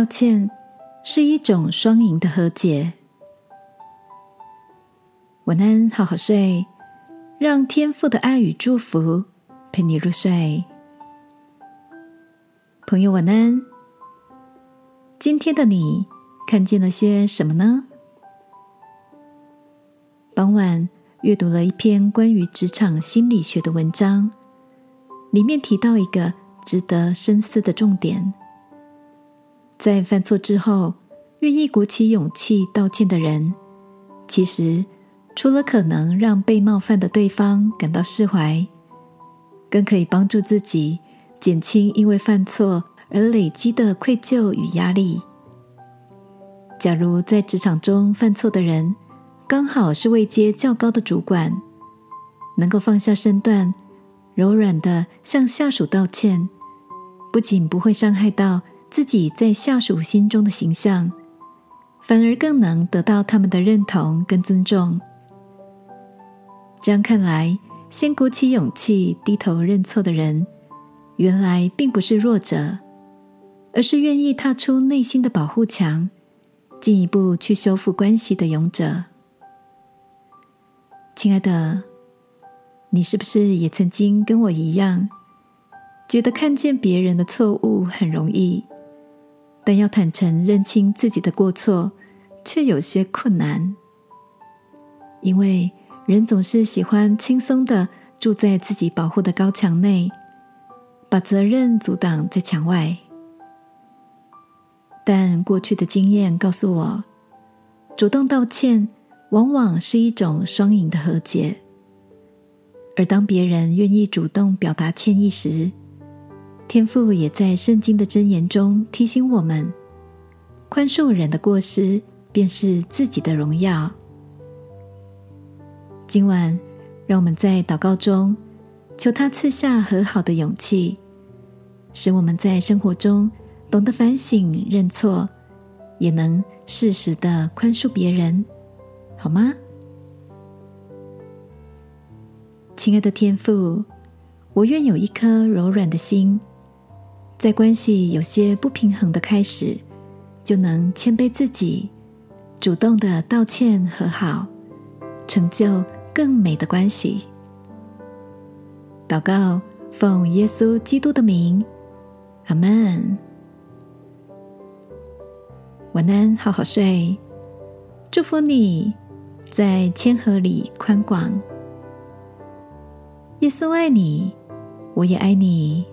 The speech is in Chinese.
道歉是一种双赢的和解。晚安，好好睡，让天赋的爱与祝福陪你入睡。朋友，晚安。今天的你看见了些什么呢？傍晚阅读了一篇关于职场心理学的文章，里面提到一个值得深思的重点。在犯错之后，愿意鼓起勇气道歉的人，其实除了可能让被冒犯的对方感到释怀，更可以帮助自己减轻因为犯错而累积的愧疚与压力。假如在职场中犯错的人刚好是位阶较高的主管，能够放下身段，柔软的向下属道歉，不仅不会伤害到。自己在下属心中的形象，反而更能得到他们的认同跟尊重。这样看来，先鼓起勇气低头认错的人，原来并不是弱者，而是愿意踏出内心的保护墙，进一步去修复关系的勇者。亲爱的，你是不是也曾经跟我一样，觉得看见别人的错误很容易？但要坦诚认清自己的过错，却有些困难，因为人总是喜欢轻松的住在自己保护的高墙内，把责任阻挡在墙外。但过去的经验告诉我，主动道歉往往是一种双赢的和解，而当别人愿意主动表达歉意时，天父也在圣经的箴言中提醒我们：宽恕人的过失，便是自己的荣耀。今晚，让我们在祷告中求他赐下和好的勇气，使我们在生活中懂得反省、认错，也能适时的宽恕别人，好吗？亲爱的天父，我愿有一颗柔软的心。在关系有些不平衡的开始，就能谦卑自己，主动的道歉和好，成就更美的关系。祷告，奉耶稣基督的名，阿门。晚安，好好睡。祝福你在谦和里宽广。耶稣爱你，我也爱你。